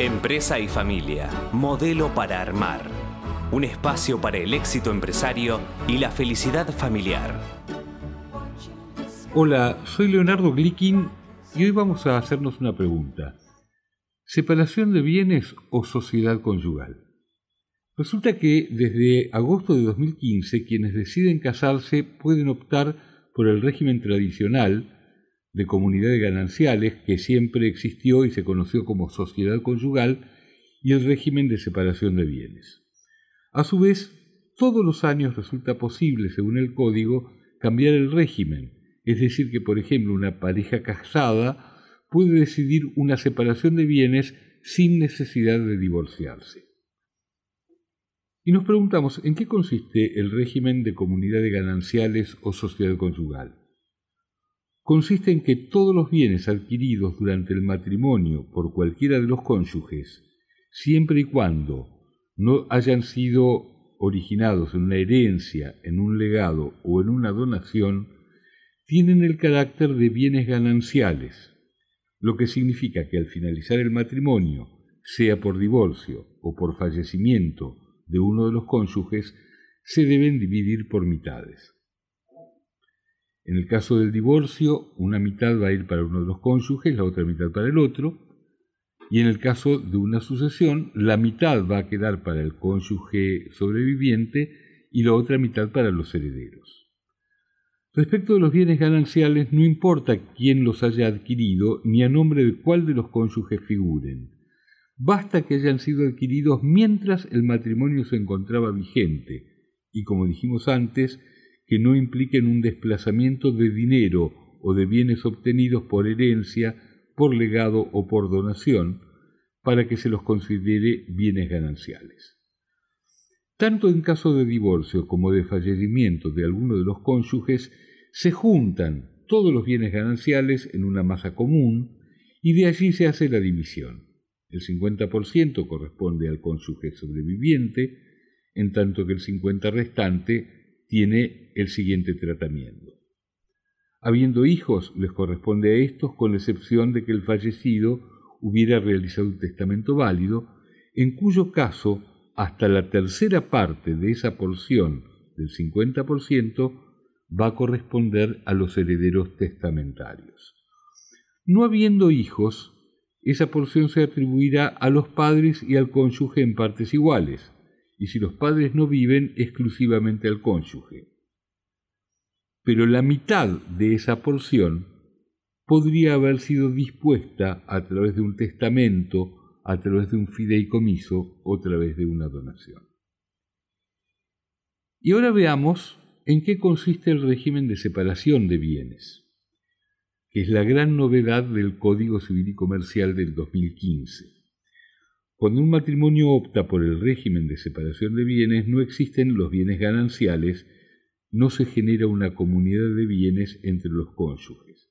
Empresa y familia, modelo para armar. Un espacio para el éxito empresario y la felicidad familiar. Hola, soy Leonardo Glickin y hoy vamos a hacernos una pregunta. ¿Separación de bienes o sociedad conyugal? Resulta que desde agosto de 2015 quienes deciden casarse pueden optar por el régimen tradicional de comunidades gananciales que siempre existió y se conoció como sociedad conyugal y el régimen de separación de bienes. A su vez, todos los años resulta posible, según el código, cambiar el régimen, es decir, que por ejemplo una pareja casada puede decidir una separación de bienes sin necesidad de divorciarse. Y nos preguntamos, ¿en qué consiste el régimen de comunidades gananciales o sociedad conyugal? Consiste en que todos los bienes adquiridos durante el matrimonio por cualquiera de los cónyuges, siempre y cuando no hayan sido originados en una herencia, en un legado o en una donación, tienen el carácter de bienes gananciales, lo que significa que al finalizar el matrimonio, sea por divorcio o por fallecimiento de uno de los cónyuges, se deben dividir por mitades. En el caso del divorcio, una mitad va a ir para uno de los cónyuges, la otra mitad para el otro. Y en el caso de una sucesión, la mitad va a quedar para el cónyuge sobreviviente y la otra mitad para los herederos. Respecto de los bienes gananciales, no importa quién los haya adquirido ni a nombre de cuál de los cónyuges figuren. Basta que hayan sido adquiridos mientras el matrimonio se encontraba vigente y, como dijimos antes, que no impliquen un desplazamiento de dinero o de bienes obtenidos por herencia, por legado o por donación, para que se los considere bienes gananciales. Tanto en caso de divorcio como de fallecimiento de alguno de los cónyuges, se juntan todos los bienes gananciales en una masa común y de allí se hace la división. El 50% corresponde al cónyuge sobreviviente, en tanto que el 50% restante tiene el siguiente tratamiento. Habiendo hijos, les corresponde a estos con la excepción de que el fallecido hubiera realizado un testamento válido, en cuyo caso hasta la tercera parte de esa porción del 50% va a corresponder a los herederos testamentarios. No habiendo hijos, esa porción se atribuirá a los padres y al cónyuge en partes iguales, y si los padres no viven exclusivamente al cónyuge. Pero la mitad de esa porción podría haber sido dispuesta a través de un testamento, a través de un fideicomiso o a través de una donación. Y ahora veamos en qué consiste el régimen de separación de bienes, que es la gran novedad del Código Civil y Comercial del 2015. Cuando un matrimonio opta por el régimen de separación de bienes, no existen los bienes gananciales, no se genera una comunidad de bienes entre los cónyuges.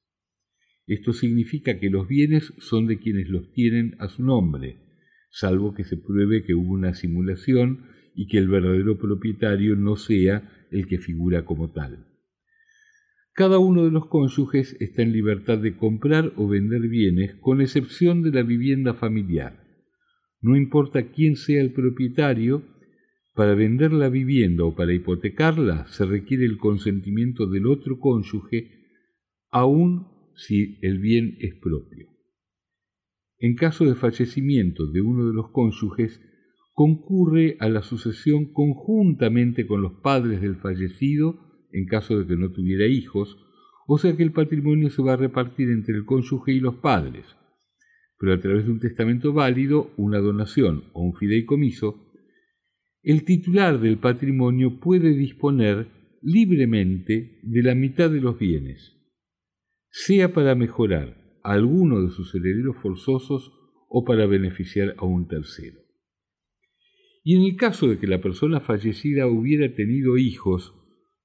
Esto significa que los bienes son de quienes los tienen a su nombre, salvo que se pruebe que hubo una simulación y que el verdadero propietario no sea el que figura como tal. Cada uno de los cónyuges está en libertad de comprar o vender bienes, con excepción de la vivienda familiar no importa quién sea el propietario, para vender la vivienda o para hipotecarla se requiere el consentimiento del otro cónyuge, aun si el bien es propio. En caso de fallecimiento de uno de los cónyuges, concurre a la sucesión conjuntamente con los padres del fallecido en caso de que no tuviera hijos, o sea que el patrimonio se va a repartir entre el cónyuge y los padres pero a través de un testamento válido, una donación o un fideicomiso, el titular del patrimonio puede disponer libremente de la mitad de los bienes, sea para mejorar a alguno de sus herederos forzosos o para beneficiar a un tercero. Y en el caso de que la persona fallecida hubiera tenido hijos,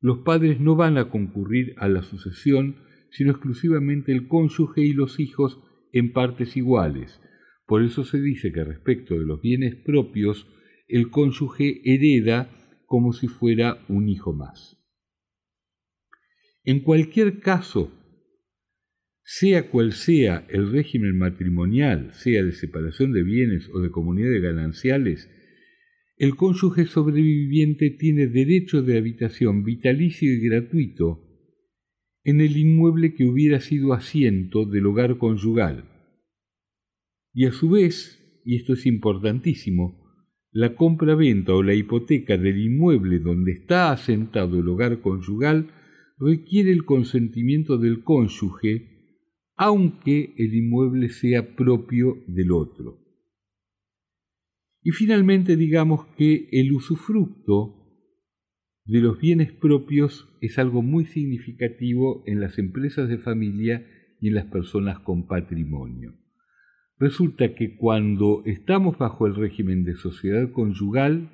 los padres no van a concurrir a la sucesión, sino exclusivamente el cónyuge y los hijos en partes iguales. Por eso se dice que respecto de los bienes propios, el cónyuge hereda como si fuera un hijo más. En cualquier caso, sea cual sea el régimen matrimonial, sea de separación de bienes o de comunidades gananciales, el cónyuge sobreviviente tiene derecho de habitación vitalicio y gratuito en el inmueble que hubiera sido asiento del hogar conyugal. Y a su vez, y esto es importantísimo, la compra-venta o la hipoteca del inmueble donde está asentado el hogar conyugal requiere el consentimiento del cónyuge, aunque el inmueble sea propio del otro. Y finalmente digamos que el usufructo de los bienes propios es algo muy significativo en las empresas de familia y en las personas con patrimonio. Resulta que cuando estamos bajo el régimen de sociedad conyugal,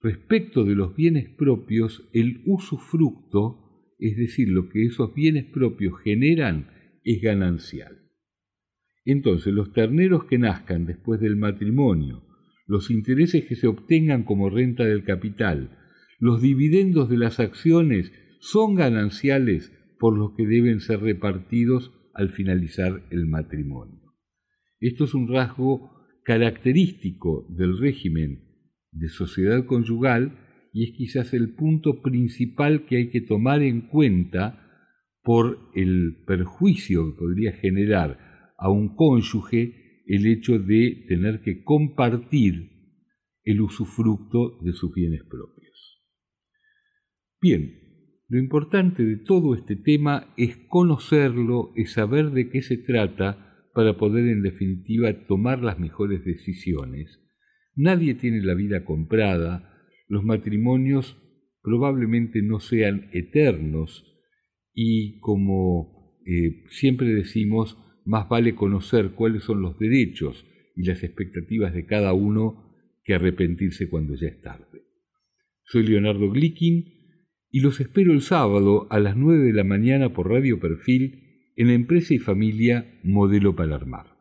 respecto de los bienes propios, el usufructo, es decir, lo que esos bienes propios generan, es ganancial. Entonces, los terneros que nazcan después del matrimonio, los intereses que se obtengan como renta del capital, los dividendos de las acciones son gananciales por los que deben ser repartidos al finalizar el matrimonio. Esto es un rasgo característico del régimen de sociedad conyugal y es quizás el punto principal que hay que tomar en cuenta por el perjuicio que podría generar a un cónyuge el hecho de tener que compartir el usufructo de sus bienes propios. Bien, lo importante de todo este tema es conocerlo, es saber de qué se trata para poder en definitiva tomar las mejores decisiones. Nadie tiene la vida comprada, los matrimonios probablemente no sean eternos y como eh, siempre decimos, más vale conocer cuáles son los derechos y las expectativas de cada uno que arrepentirse cuando ya es tarde. Soy Leonardo Glickin y los espero el sábado a las nueve de la mañana por Radio Perfil en la empresa y familia Modelo Palermar.